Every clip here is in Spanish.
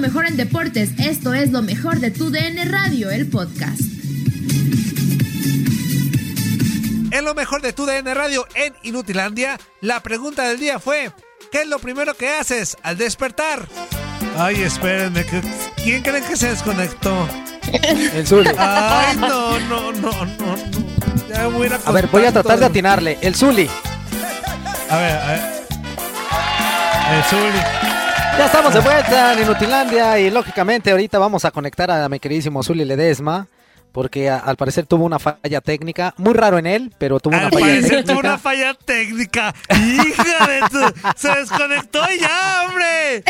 Mejor en deportes. Esto es lo mejor de tu DN Radio, el podcast. En lo mejor de tu DN Radio en Inutilandia, la pregunta del día fue: ¿Qué es lo primero que haces al despertar? Ay, espérenme, que- ¿quién creen que se desconectó? El Zuli. Ay, no, no, no, no, no. Ya voy a, A ver, voy a tratar de atinarle. El Zuli. A ver, a ver. El Zuli. Ya estamos de vuelta en Inutilandia y lógicamente ahorita vamos a conectar a mi queridísimo Zuli Ledesma porque a- al parecer tuvo una falla técnica, muy raro en él, pero tuvo una Al falla parecer técnica. tuvo una falla técnica. Hija de tu... Se desconectó y ya, hombre.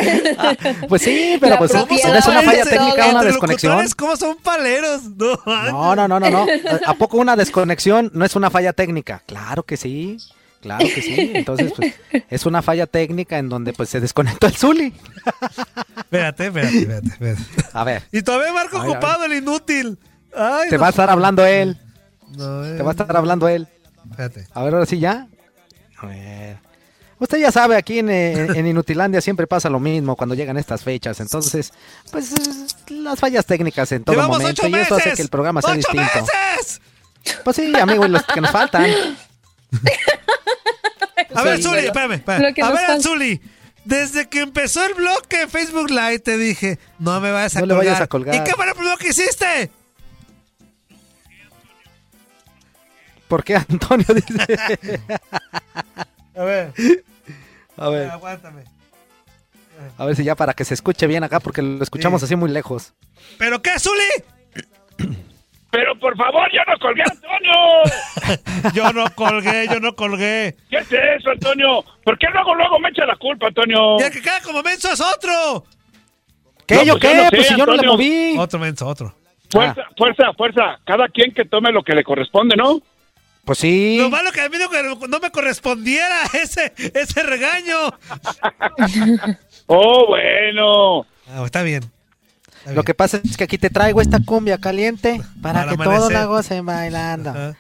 Pues sí, pero La pues es, propiedad es una falla técnica, una Entre desconexión. ¿Cómo son paleros? No, No, no, no, no, no. ¿A poco una desconexión no es una falla técnica? Claro que sí. Claro que sí. Entonces, pues, es una falla técnica en donde pues se desconectó el Zuli. Espérate, espérate, espérate, espérate. A ver, Y todavía Marco ver. ocupado, el inútil. Ay, te no. va a estar hablando él. No, eh, Te va a estar hablando él. Espérate. A ver, ahora sí ya. A ver. Usted ya sabe, aquí en, en- en Inutilandia siempre pasa lo mismo cuando llegan estas fechas. Entonces, pues eh, las fallas técnicas en todo Llevamos momento. Y eso hace que el programa sea ¡Ocho distinto. meses! Pues sí, amigo, y los que nos faltan. A ver, Zuli, espérame, espérame. A ver. Zuli. Desde que empezó el blog de Facebook Live te dije, no me vayas a No le colgar. vayas a colgar. ¿Y qué fue lo primero que hiciste? ¿Por qué Antonio dice? A ver, A ver, aguántame. a ver si ya para que se escuche bien acá, porque lo escuchamos Sí. así muy lejos. ¿Pero qué, Zuli? Pero por favor, yo no colgué, Antonio. Yo no colgué, yo no colgué. ¿Qué es eso, Antonio? ¿Por qué luego, luego me echa la culpa, Antonio? Y el que queda como menso es otro. ¿Qué? No, ¿Yo pues yo qué? no sé, pues si yo no le moví. Otro menso, otro. Fuerza, fuerza, fuerza. Cada quien que tome lo que le corresponde, ¿no? Pues sí. Lo malo que a mí no, que no me correspondiera ese, ese regaño. Oh, bueno. Ah, está bien. Lo que pasa es que aquí te traigo esta cumbia caliente para, Para que todos amanecer. la gocen bailando.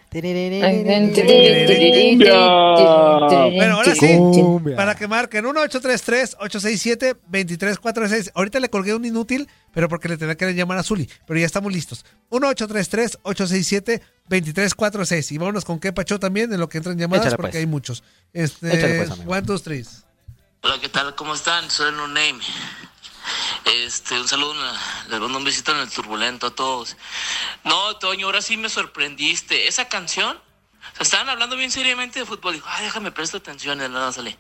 Bueno, ahora sí. Cumbia. Para que marquen 1-833-867-2346. Ahorita le colgué un inútil, pero porque le tenía que llamar a Zuli. Pero ya estamos listos. 1-833-867-2346. Y vámonos con qué Pacho también, en lo que entran llamadas, Échale, porque pues. hay muchos. Échale, Este, pues, amigo. one, two, three. Hola, ¿qué tal? ¿Cómo están? Soy No Name. Este, un saludo, les mando un besito en el turbulento a todos. No, Toño, ahora sí me sorprendiste. Esa canción, o sea, estaban hablando bien seriamente de fútbol. Dijo, ay, déjame prestar atención, y nada sale.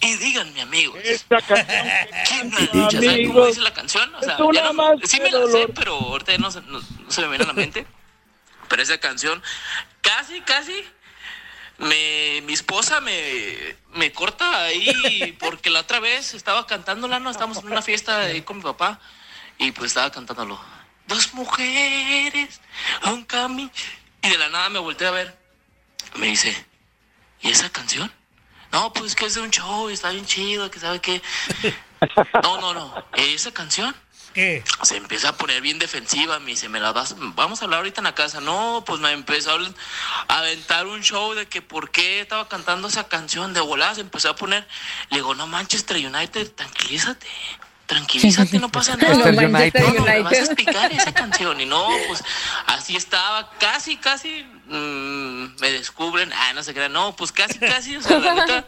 Y díganme, amigos. Esta canción ¿Quién dicha? ¿Saben cómo amigos, dice la canción? O sea, ya no- sí me la sé, pero ahorita no, no- no se me viene a la mente. Pero esa canción, casi, casi, me, mi esposa me, me corta ahí porque la otra vez estaba cantándola, ¿no? Estábamos en una fiesta ahí con mi papá y pues estaba cantándolo. Dos mujeres, un camino. Y de la nada me volteé a ver. Me dice, ¿y esa canción? No, pues que es de un show y está bien chido, que sabe qué. No, no, no. Esa canción ¿Qué? se empieza a poner bien defensiva. Me dice, ¿me la vas? Vamos a hablar ahorita en la casa. No, pues me empezó a aventar un show de que por qué estaba cantando esa canción de volada. Se empezó a poner. Le digo, no, Manchester United, tranquilízate. Tranquilízate, no pasa nada. Manchester No, United. no, me vas a explicar esa canción. Y no, pues así estaba. Casi, casi mm, me descubren. Ah, no se crean. No, pues casi, casi. O sea, la neta.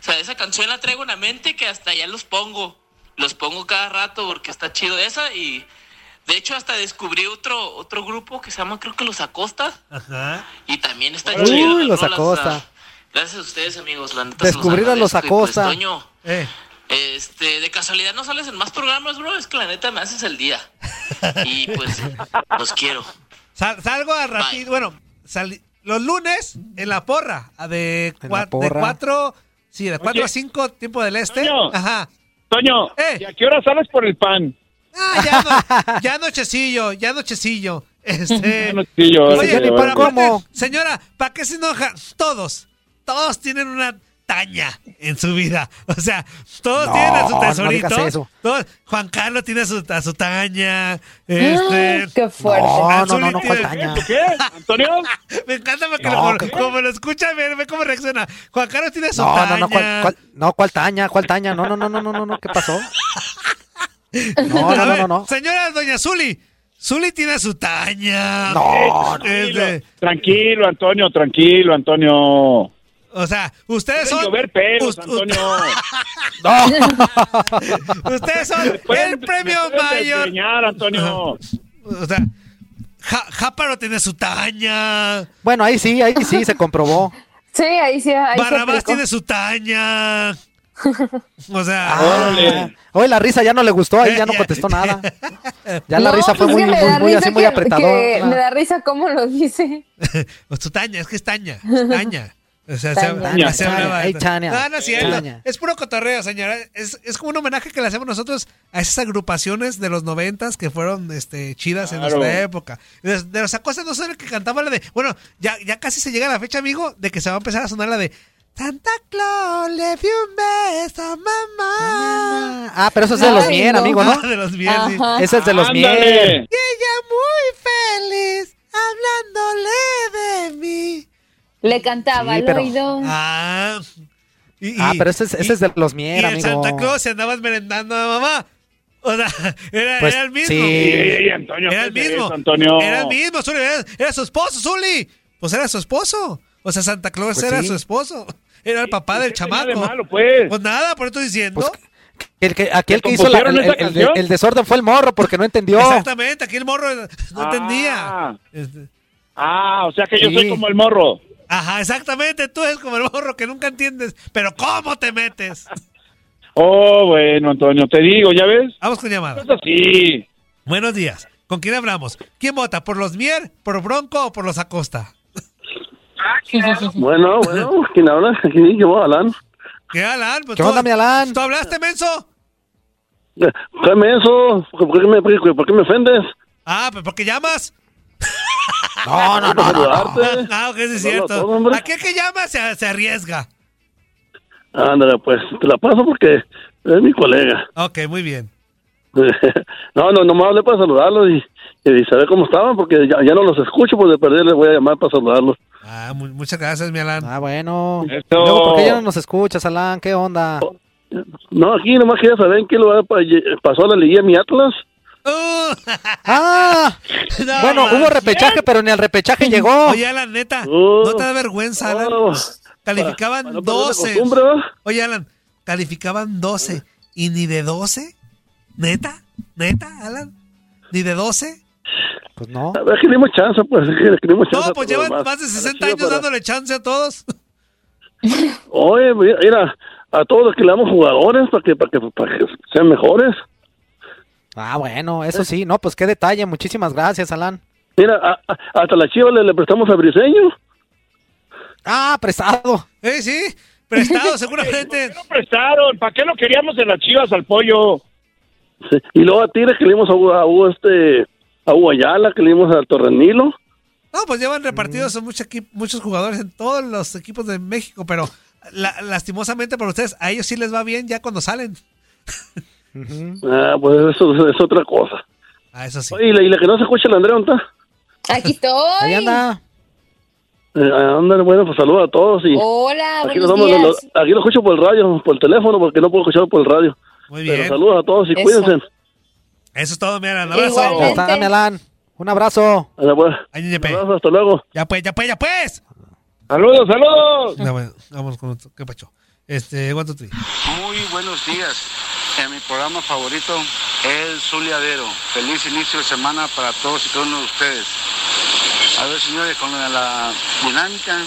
O sea, esa canción la traigo en la mente que hasta ya los pongo. Los pongo cada rato porque está chido esa y de hecho hasta descubrí otro otro grupo que se llama creo que Los Acosta Ajá. y también está Uy, chido. las Los rolas, Acosta. Gracias a ustedes amigos, la neta se Descubrir a Los agradezco. Y, pues, Acosta. Toño, Eh. este, de casualidad no sales en más programas, bro, es que la neta me haces el día. Y pues los quiero. Sal- salgo a ratito. Bueno, salí- los lunes en la porra. a De, la de cuatro. Sí, de cuatro Oye. a cinco, tiempo del este. Toño. Ajá. Toño, Eh. ¿y a qué hora sales por el pan? Ah, ya, no, ya nochecillo, ya nochecillo. Este. Yo, Oye, para. Señora, ¿para qué se enoja? Todos, todos tienen una taña en su vida. O sea, todos No, tienen a su no tesorito. digas eso. Todos- Juan Carlos tiene a su, a su taña. Este. Qué fuerte. No, no, no, no, ¿cuál tiene- taña? ¿Tú qué? ¿Antonio? Me encanta porque No, lo- ¿qué- como lo escucha, ve, ve cómo reacciona. Juan Carlos tiene su No, taña. no, no, ¿cuál, cuál- no, ¿cuál taña? ¿Cuál taña? No, no, no, no, no, no, no, ¿qué pasó? No, A no, no, ver, no, no. Señora Doña Zuli, Zuli tiene su taña. No, no. Tranquilo, Antonio, tranquilo, Antonio. O sea, ustedes Pueden son. llover Antonio. No. Ustedes son Pueden- el premio mayor. desgreñar, Antonio. O sea, Ja- Jáparo tiene su taña. Bueno, ahí sí, ahí sí se comprobó. Sí, ahí sí. Ahí Barrabás tiene su taña. O sea, Ah, hoy la risa ya no le gustó, ahí ya no contestó nada. Ya la risa fue muy, muy, da muy risa así, muy que- apretadora. que Me da risa cómo lo dice. pues su taña, es que es taña. Taña. O sea, se, Taña. se hablaba. hey, Tania. No, no es cierto. Es puro cotorreo, señora. Es, es como un homenaje que le hacemos nosotros a esas agrupaciones de los noventas que fueron este, chidas en nuestra época. De, de los acosos no son el que cantaba la de. Bueno, ya, ya casi se llega la fecha, amigo, de que se va a empezar a sonar la de. Santa Claus le dio un beso a mamá. Ah, pero eso es de los no. amigo, ¿no? Ah, de los Mier, sí. Ese es de los. Ándale. Y ella muy feliz hablándole de mí. Le cantaba Sí, al pero- oído. Ah. Y- Ah, y- pero ese es, ese es de los y Mier, el amigo. Santa Claus se andaba merendando a mamá. O sea, era, Pues, era el mismo. sí. Sí, Antonio, Era el ¿qué es mismo. eso, Antonio? Era el mismo, Zuli. Era, era su esposo, Zuli. Pues era su esposo. O sea, Santa Claus Pues era sí. su esposo. Era el papá del ¿Qué tenía de chamaco. malo, pues? Pues nada, por eso estoy diciendo. Pues, El que, aquel ¿Le que hizo la- el, esa el- el- canción? el desorden fue el morro porque no entendió. Exactamente, aquí el morro no Ah. entendía. Este, Ah, o sea que yo Sí. soy como el morro. Ajá, exactamente. Tú eres como el morro que nunca entiendes. Pero ¿cómo te metes? Oh, bueno, Antonio, te digo, ¿ya ves? Vamos con llamada. Es así. Buenos días. ¿Con quién hablamos? ¿Quién vota? ¿Por los Mier, por Bronco o por los Acosta? Bueno, bueno, ¿quién habla? Aquí, yo, Alan. ¿Qué, Alan? Pues ¿Qué tú- onda, mi Alan? ¿Tú hablaste, menso? Dame eso. ¿Por qué me, por qué- por qué me ofendes? Ah, pues porque llamas. No, no, no, no, no. sí es cierto. Aquel que llama se, se arriesga. Ándale, pues te la paso porque es mi colega. Ok, muy bien. no, no, nomás hablé para saludarlos y, y saber cómo estaban porque ya, ya no los escucho, pues de perder les voy a llamar para saludarlos. Ah, mu- muchas gracias, mi Alan. Ah, bueno. Luego, ¿por qué ya no nos escuchas, Alan? ¿Qué onda? No, aquí nomás quería saber en qué lugar pa- pasó la liguilla mi Atlas. Uh, Ah, no, bueno, man. hubo repechaje, pero ni al repechaje llegó. Oye, Alan, neta, Oh. ¿no te da vergüenza, Alan? Oh, Calificaban para la 12. costumbre, ¿verdad? Oye, Alan, calificaban 12. ¿Y ni de 12? ¿Neta? ¿Neta, Alan? ¿Ni de 12? Pues no. A ver, que dimos chance, pues, que le dimos chance. No, pues llevan más de A la 60 chiva años para- dándole chance a todos. Oye, mira, mira, a todos los que le damos jugadores para que, para que, para que sean mejores. Ah, bueno, eso sí. No, pues qué detalle. Muchísimas gracias, Alan. Mira, a- a- hasta la chiva le, le prestamos a Briseño. Ah, prestado. Eh, sí, prestado seguramente. ¿Qué lo prestaron? ¿Para qué lo queríamos en las chivas al pollo? Sí, Y luego a Tigres que le dimos a, Hugo- a Hugo, este, a Hugo Ayala, que le dimos al Torrenilo. No, pues llevan repartidos son muchos, muchos jugadores en todos los equipos de México, pero la- lastimosamente para ustedes, a ellos sí les va bien ya cuando salen. Ah, pues eso es otra cosa. Ah, eso sí. Oye, ¿y la, y la que no se escucha, la Andrea, ¿dónde está? Aquí estoy. Ahí anda. Eh, bueno, pues saluda a todos y... Hola, Aquí, buenos nos vamos, días. lo- aquí lo escucho por el radio, por el teléfono, porque no puedo escucharlo por el radio. Muy Pero bien. saludos a todos y Eso. cuídense. Eso es todo, mira, un abrazo. Está, mi Alan. Un abrazo. Pues. Ay, hasta luego. Ya pues, ya pues, ya pues. Saludos, saludos. Bueno, vamos con otro. ¿Qué pacho? Este, one, two, three. Muy buenos días. En mi programa favorito, El Zuliadero. Feliz inicio de semana para todos y cada uno de ustedes. A ver, señores, con la, dinámica,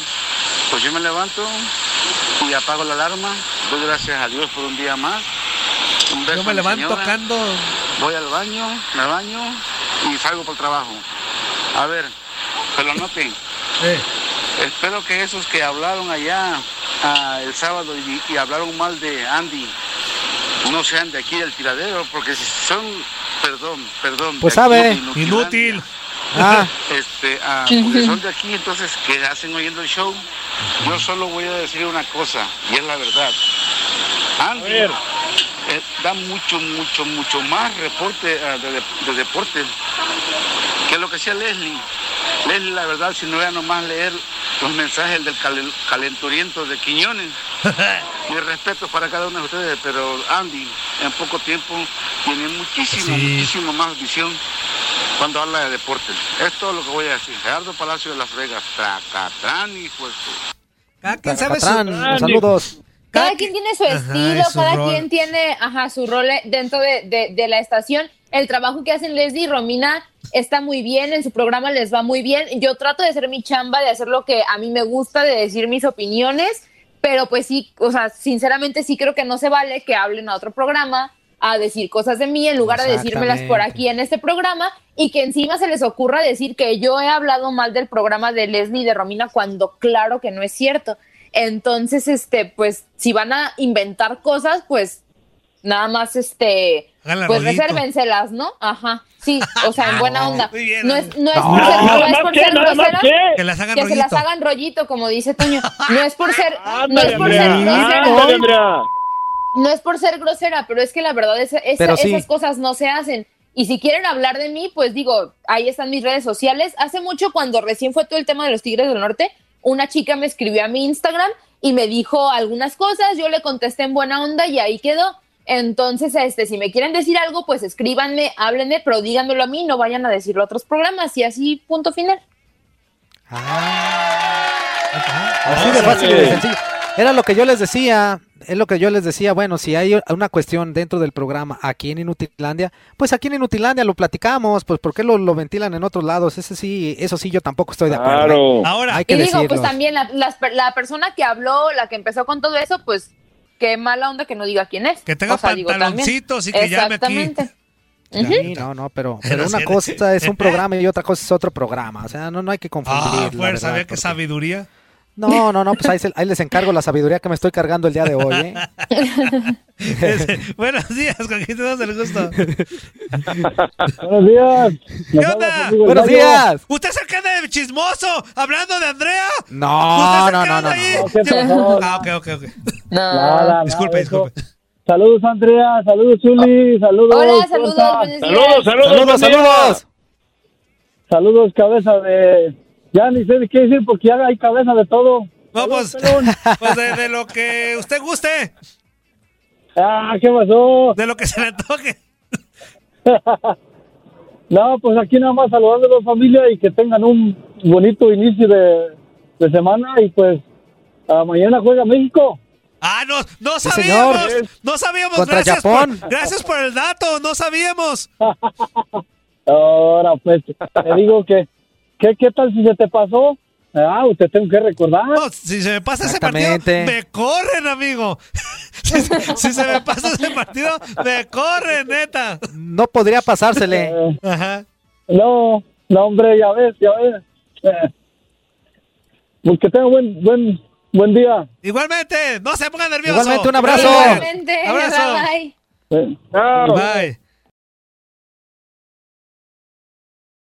pues yo me levanto y apago la alarma. Doy gracias a Dios por un día más. Un beso Yo me levanto señora. tocando. Voy al baño, me baño y salgo por trabajo. A ver, que lo noten. Eh, Espero que esos que hablaron allá ah, el sábado y, y hablaron mal de Andy no sean de aquí del tiradero, porque si son, perdón, perdón. Pues sabe. Inútil. Ah, Este, ah, porque son de aquí, entonces que hacen oyendo el show. Yo solo voy a decir una cosa, y es la verdad. Andy eh, da mucho, mucho, mucho más reporte ah, de, de- de deporte que lo que hacía Leslie. Leslie, la verdad, si no era nomás leer los mensajes del calen- calenturiento de Quiñones. Mi respeto para cada uno de ustedes, pero Andy en poco tiempo tiene muchísimo, Sí. muchísimo más visión cuando habla de deporte. Es todo lo que voy a decir. Gerardo Palacio de las Vegas, Tracatrán y pues... Cada quien sabe su... Saludos. Cada quien tiene su Ajá, estilo, y su cada rol. quien tiene ajá, su rol dentro de, de- de la estación. El trabajo que hacen Leslie y Romina está muy bien, en su programa les va muy bien. Yo trato de hacer mi chamba, de hacer lo que a mí me gusta, de decir mis opiniones, pero pues sí, o sea, sinceramente sí creo que no se vale que hablen a otro programa a decir cosas de mí en lugar de decírmelas por aquí en este programa y que encima se les ocurra decir que yo he hablado mal del programa de Leslie y de Romina cuando claro que no es cierto. Entonces, este, pues, si van a inventar cosas, pues, nada más, este, Háganla pues rollito. resérvenselas, ¿no? Ajá, sí, o sea, en buena onda. Muy bien. No es, no es No. por ser, no es por que, ser que. Que las hagan que se las hagan rollito, como dice Toño. No es por ser, no es por ser Andrea. grosera. Ándale, Andrea. No es por ser grosera, pero es que la verdad es, es- Pero sí. esas cosas no se hacen. Y si quieren hablar de mí, pues digo, ahí están mis redes sociales. Hace mucho, cuando recién fue todo el tema de los Tigres del Norte, una chica me escribió a mi Instagram y me dijo algunas cosas, yo le contesté en buena onda y ahí quedó. Entonces, este, si me quieren decir algo, pues escríbanme, háblenme, pero díganmelo a mí, no vayan a decirlo a otros programas y así, punto final. Así de fácil y de sencillo. Era lo que yo les decía, es lo que yo les decía, bueno, si hay una cuestión dentro del programa aquí en Inutilandia, pues aquí en Inutilandia lo platicamos, pues ¿por qué lo, lo ventilan en otros lados? Ese sí, eso sí yo tampoco estoy de acuerdo. ¿eh? Claro. Ahora, Hay que Y digo, pues decirlo. también la, las per- la persona que habló, la que empezó con todo eso, pues qué mala onda que no diga quién es. Que tenga O sea, digo, también. pantaloncitos y que llame aquí. Exactamente. Sí, no, no, pero, pero Pero una cosa es un programa y otra cosa es otro programa. O sea, no, no hay que confundir. Ah, fuerza, qué porque- sabiduría. No, no, no, pues ahí, se- ahí les encargo la sabiduría que me estoy cargando el día de hoy. ¿eh? Buenos días, con quién tenemos el gusto. Buenos días. ¿Qué onda? Buenos días. ¿Usted es el que anda de chismoso hablando de Andrea? No, ¿Usted no, no, no, ahí? no. Ah, ok, ok, ok. No. Nada, Disculpe, nada, eso. disculpe. Saludos, Andrea. Saludos, Zuli. Saludos. Hola, saludos, Fuerza. buenos días. Saludos, saludos. Saludos, saludos. Saludos, cabeza de. Ya ni sé de qué decir porque ya hay cabeza de todo. Vamos, Saludos, pelón. pues de, de lo que usted guste, Ah, ¿qué pasó? de lo que se le antoje. No, pues aquí nada más saludando a la familia y que tengan un bonito inicio de, de semana y pues ah, mañana juega México. Ah, no, no Sí, sabíamos, señor. no sabíamos. Contra gracias, Japón. Por, gracias por el dato, no sabíamos. Ahora pues, te digo que, ¿qué, ¿qué tal si se te pasó? Ah, usted tengo que recordar. No, si se me pasa ese partido, me corren, amigo. si, si se me pasa ese partido, me corren, neta. No podría pasársele. Eh, Ajá. no, no, hombre, ya ves, ya ves. Eh, pues que tenga buen, buen, buen día. Igualmente, no se ponga nervioso. Igualmente, un abrazo. Igualmente, Abrazo. bye, bye. Bye.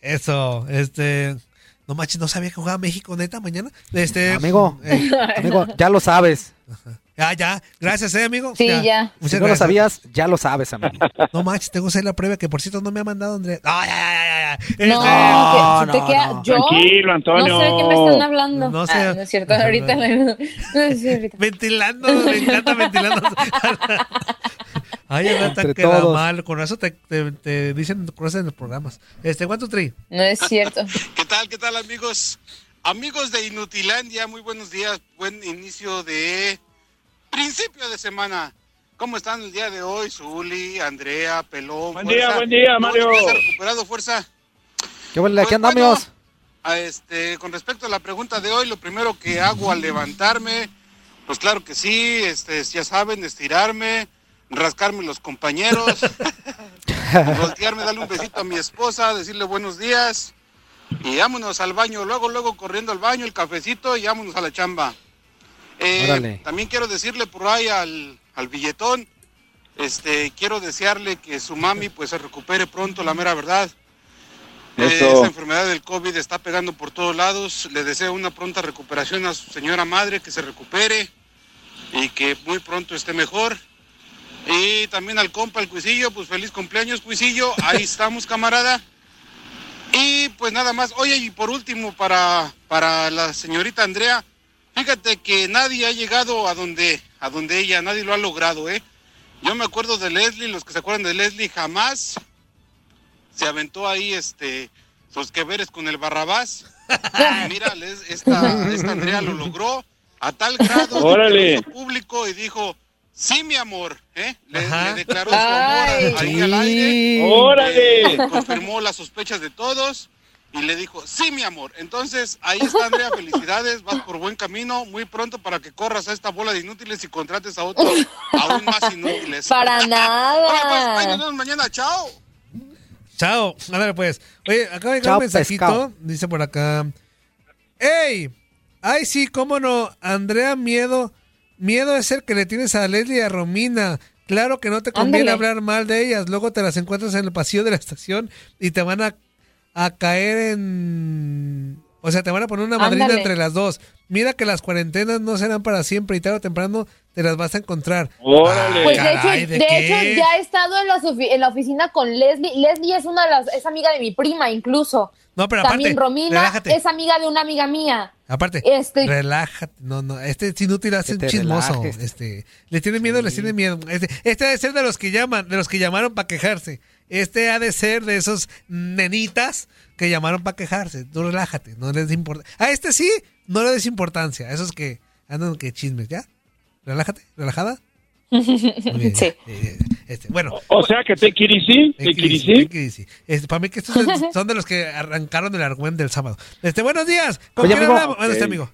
Eso, este. No manches, no sabía que jugaba México neta mañana. Este. Amigo, eh, amigo, ya lo sabes. Ah, ya. Gracias, eh, amigo. Sí, ya. Muchas no lo sabías, ya lo sabes, amigo. No manches, tengo que hacer la prueba que por cierto no me ha mandado Andrés. Ay, ay, ay, ay, ay. No, te queda- yo Tranquilo, Antonio. no sé de qué me están hablando. No sé. Ah, no es cierto, ahorita no, no es. Ventilando, me encanta ventilando. Ay, Renata, Entre queda todos. mal. Con eso te, te, te dicen cosas en los programas. Este, ¿cuánto tri? No es cierto. ¿Qué tal, qué tal amigos? Amigos de Inutilandia, muy buenos días, buen inicio de principio de semana. ¿Cómo están el día de hoy? Zuli, Andrea, Pelón. Buen día, buen día, Mario. ¿Cómo has recuperado fuerza? ¿Qué? Aquí Pues andamos. A este, con respecto a la pregunta de hoy, lo primero que hago al levantarme, pues claro que sí, este, ya saben, estirarme, rascarme los compañeros, voltearme, darle un besito a mi esposa, decirle buenos días y vámonos al baño, luego, luego corriendo al baño, el cafecito y vámonos a la chamba. Eh, también quiero decirle por ahí al, al billetón, este, quiero desearle que su mami pues se recupere pronto, la mera verdad. Eh, Eso. esa enfermedad del COVID está pegando por todos lados. Le deseo una pronta recuperación a su señora madre, que se recupere y que muy pronto esté mejor. Y también al compa, el Cuisillo, pues feliz cumpleaños, Cuisillo. Ahí estamos, camarada. Y pues nada más. Oye, y por último, para, para la señorita Andrea, fíjate que nadie ha llegado a donde, a donde ella, nadie lo ha logrado, ¿eh? Yo me acuerdo de Leslie, los que se acuerdan de Leslie, jamás se aventó ahí este sus que veres con el Barrabás. Y mira, les- esta, esta Andrea lo logró a tal grado que lo hizo público y dijo, sí, mi amor, ¿eh? Le, declaró su amor Ay. ahí al aire. ¡Órale! Eh, confirmó las sospechas de todos y le dijo, sí, mi amor. Entonces, ahí está, Andrea, felicidades, vas por buen camino, muy pronto para que corras a esta bola de inútiles y contrates a otros aún más inútiles. Para Oye, pues, ahí nos nada. vemos mañana, chao. Chao. Ándale, pues. Oye, acaba de llegar un mensajito. pescado. Dice por acá. ¡Ey! Ay, sí, cómo no. Andrea, miedo. Miedo es el que le tienes a Leslie y a Romina. Claro que no te conviene Ándale. hablar mal de ellas. Luego te las encuentras en el pasillo de la estación y te van a, a caer en... O sea, te van a poner una madrina Ándale. entre las dos. Mira que las cuarentenas no serán para siempre y tarde o temprano te las vas a encontrar. ¡Órale! Pues de hecho, ¿de hecho ya he estado en la, ofi- en la oficina con Leslie. Leslie es una de las, es amiga de mi prima incluso. No, pero También aparte, Romina relájate. es amiga de una amiga mía. Aparte, Este- relájate. No, no, este es inútil, hace un chismoso. relajes. Este, le tiene miedo, les tiene miedo. Este, este ha de ser de los que llaman, de los que llamaron para quejarse. Este ha de ser de esos nenitas que llamaron para quejarse. Tú relájate, no les importa. A este sí, no le des importancia. A esos que andan que chismes, ¿ya? Relájate, relajada. Sí. Eh, este, bueno, O sea que te te easy, quirisí. take it easy. Este, para mí que estos son- de los que arrancaron el argumento del sábado. Este, buenos días. ¿Con Oye, quién amigo. hablamos? Bueno, este amigo.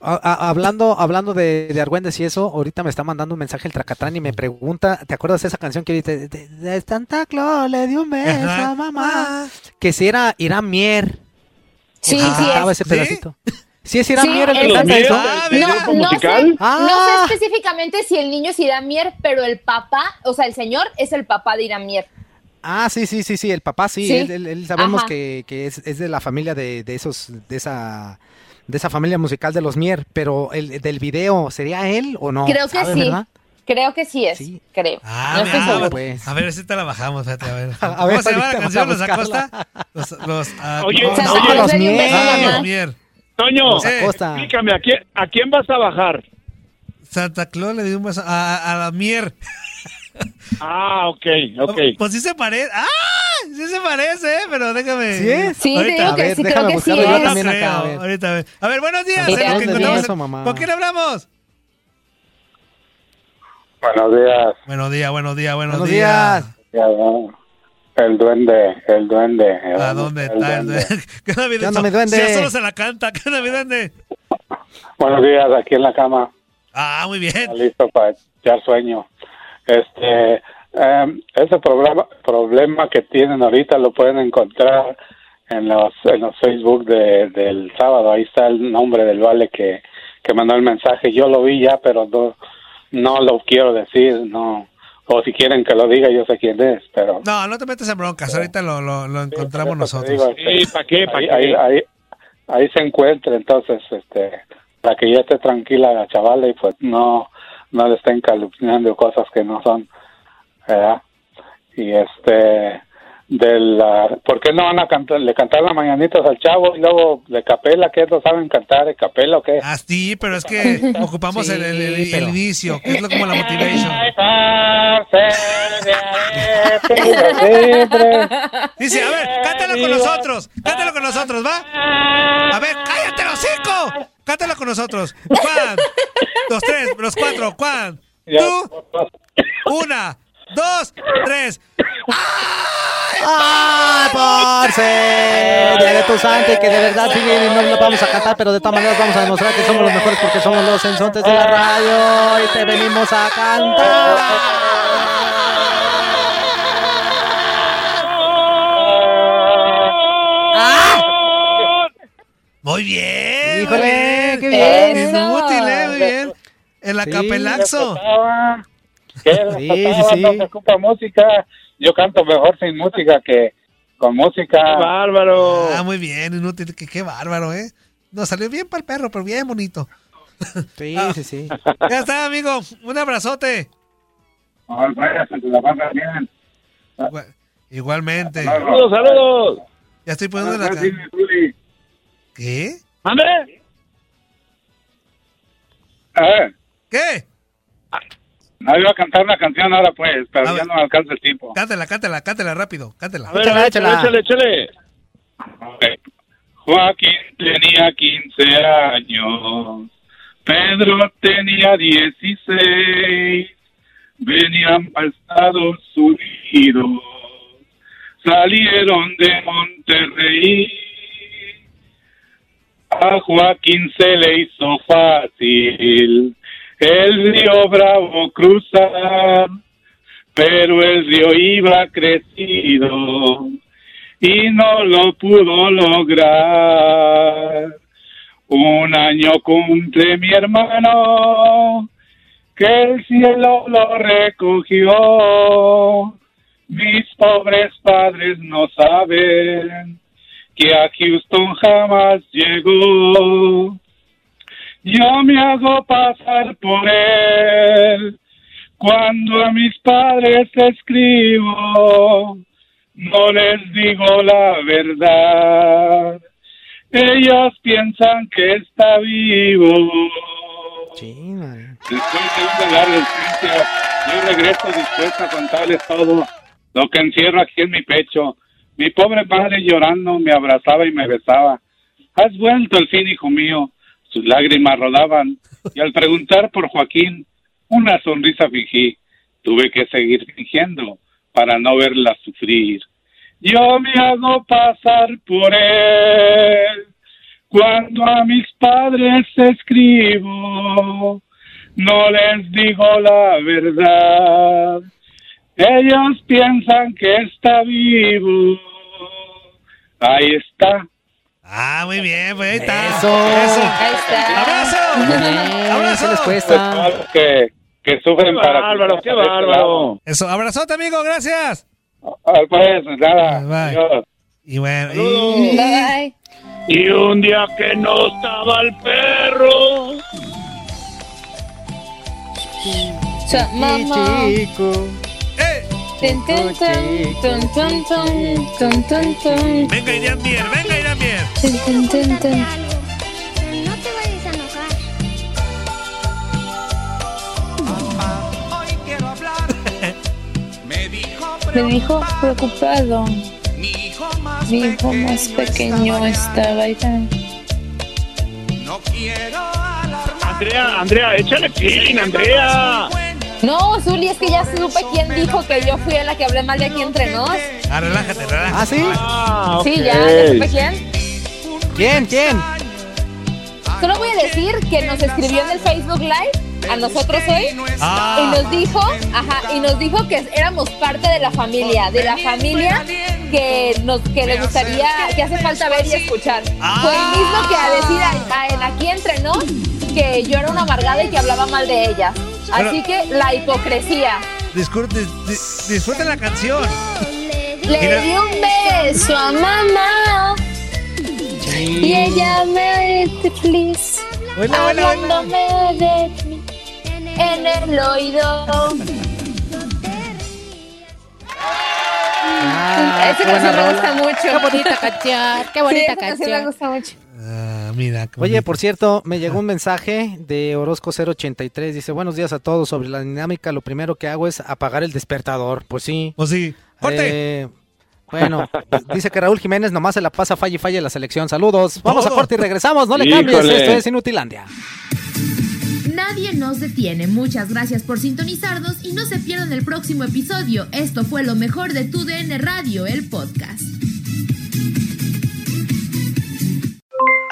A- a- hablando hablando de, de argüendes y eso, ahorita me está mandando un mensaje el Tracatán y me pregunta, ¿te acuerdas de esa canción que ahorita de, de- de Santa Claus le dio un beso Ajá. a mamá? Que si era Irán Mier. Sí, sí ese pedacito. Sí, es Irán Sí, Mier el que canta eso. Ah, ¿el mira. grupo No musical? sé, no Ah. sé específicamente si el niño es Irán Mier, pero el papá, o sea, el señor es el papá de Irán Mier. Ah, sí, sí, sí, sí, el papá sí, Sí. Él, él- él sabemos Ajá. que, que es, es de la familia de, de esos, de esa, de esa familia musical de los Mier, pero el del video, ¿sería él o no? Creo que ¿Sabes, sí. verdad? Creo que sí es. Sí. Creo. Ah, no estoy pues. A ver, si te la bajamos, fíjate, a ver. A ¿Cómo ver, se llama la canción? ¿Los Acosta? Los, los, ah, Oye, no, Santa oye, los Mier. los Mier. Toño, explícame, ¿a quién, ¿a quién vas a bajar? Santa Claus le dio un beso a, a la Mier. Ah, ok, ok. Pues sí se parece. ¡Ah! Sí se parece, ¿eh? pero déjame. ¿Sí? Sí, Ahorita. digo que ver, sí, creo que sí buscarlo yo No es. también creo, acá, a ver. Ahorita, a ver. A ver, buenos días. Claus que beso, mamá. ¿Con quién hablamos? Buenos días. Buenos días, buenos días, buenos, Buenos días. días. El duende, el duende. ¿A dónde está el duende? ¿Qué onda, mi ¿Qué onda, mi duende? Si ya solo se la canta. ¿Qué onda, mi duende? Buenos días, aquí en la cama. Ah, muy bien. Listo para echar sueño. Este, em, ese problema, problema que tienen ahorita lo pueden encontrar en los, en los Facebook de, del sábado. Ahí está el nombre del vale que, que mandó el mensaje. Yo lo vi ya, pero no, no lo quiero decir, no. O si quieren que lo diga, yo sé quién es, pero... No, no te metas en broncas. Ahorita lo, lo, lo encontramos nosotros. Digo, este, ahí, ahí, ahí, ahí se encuentra, entonces, este, para que ya esté tranquila la chavala y pues no, no le estén calumniando cosas que no son, ¿verdad? Y este, de la, ¿por qué no van a cantar, le cantar las mañanitas al chavo y luego de capela, que no saben cantar de capela o qué? Ah, sí, pero es que ocupamos el, el- el- el inicio, que es lo como la motivation. Dice, a ver, cántalo con nosotros, cántalo con nosotros, ¿va? A ver, cállate los cinco, cántalo con nosotros. Juan, los tres, los cuatro, Juan, tú, una, dos, tres. ¡Ay, parce! Dile tu santo y que de verdad sí bien y no lo vamos a cantar, pero de todas maneras vamos a demostrar que somos los mejores porque somos los sensontes de la radio y te venimos a cantar. Muy bien. Híjole, qué bien. Inútil, ¿eh? Muy bien. El acapelaxo. ¿Qué? Sí, Papá, sí, sí. No se ocupa música. Yo canto mejor sin música que con música. Bárbaro. Ah, muy bien, inútil. Qué, qué bárbaro, ¿eh? Nos salió bien para el perro, pero bien bonito. Sí, Ah. sí, sí. Ya está, amigo. Un abrazote. Vaya, se la bien. Igual- Igualmente. Saludos, saludos. Ya estoy poniendo la cara. ¿Qué? ¿Mande? A ver, ¿Qué? No iba a cantar una canción ahora pues, pero A ya ver. no alcanza el tiempo. Cántela, cántela, cántela rápido. Cántela. A ver, échale, échala. échale, échale. Ok. Joaquín tenía 15 años, Pedro tenía 16, venían para Estados Unidos, salieron de Monterrey. A Joaquín se le hizo fácil el río Bravo cruzar, pero el río iba crecido y no lo pudo lograr. Un año cumple mi hermano, que el cielo lo recogió. Mis pobres padres no saben que a Houston jamás llegó. Yo me hago pasar por él cuando a mis padres escribo no les digo la verdad. Ellos piensan que está vivo. Sí. Después de un largo yo regreso dispuesto a contarles todo lo que encierro aquí en mi pecho. Mi pobre padre llorando me abrazaba y me besaba. Has vuelto al fin, hijo mío. Sus lágrimas rodaban y al preguntar por Joaquín, una sonrisa fingí. Tuve que seguir fingiendo para no verla sufrir. Yo me hago pasar por él cuando a mis padres escribo. No les digo la verdad. Ellos piensan que está vivo. Ahí está. Ah, muy bien, pues ahí está. Eso. Ahí está. ¡Abrazo! Bien, ¡Abrazo! ¿qué les cuesta? que, que sufren Qué para... bárbaro, qué bárbaro. Eso, abrazote, amigo, gracias. Ah, Pues nada. Bye. adiós. Y bueno, y-. Bye. Y un día que no estaba el perro, mamá. Chico. Venga, Irán Mier, venga, Irán Mier. Tun, tun, tun. No te vayas a enojar. Hoy quiero hablar. Me dijo Me dijo preocupado. mi hijo más Mi hijo más pequeño estaba ahí. No quiero alarmar. Andrea, Andrea, échale feeling, Andrea. No, Zuli, es que ya supe quién dijo que yo fui a la que hablé mal de aquí entre nos. Ah, relájate, relájate. ¿Ah, sí? Ah, Sí, ya, ya supe quién. ¿Quién? ¿Quién? Solo voy a decir que nos escribió en el Facebook Live a nosotros hoy Ah. y nos dijo, ajá, y nos dijo que éramos parte de la familia, de la familia que nos que le gustaría, que hace falta ver y escuchar. Fue el mismo que a decir a- a- en aquí entre nos que yo era una amargada y que hablaba mal de Así que la hipocresía. Discur- dis- dis- disfruten la canción. Le Mira. di un beso a mamá y ella me dice please, Hola, hola, hola. hablándome de mí en el oído. Ah, buena canción me gusta mucho. Qué bonita canción, qué bonita Sí, canción. me gusta mucho. Ah, mira. Oye, bonito. por cierto, me llegó un mensaje de Orozco 083. Dice, buenos días a todos. Sobre la dinámica, lo primero que hago es apagar el despertador. Pues sí. Pues sí. ¡Corte! Eh, bueno, dice que Raúl Jiménez nomás se la pasa falla y falla en la selección. Saludos. Vamos a corte y regresamos. No le cambies. Esto es Inutilandia. Nadie nos detiene. Muchas gracias por sintonizarnos y no se pierdan el próximo episodio. Esto fue lo mejor de tu DN Radio, el podcast.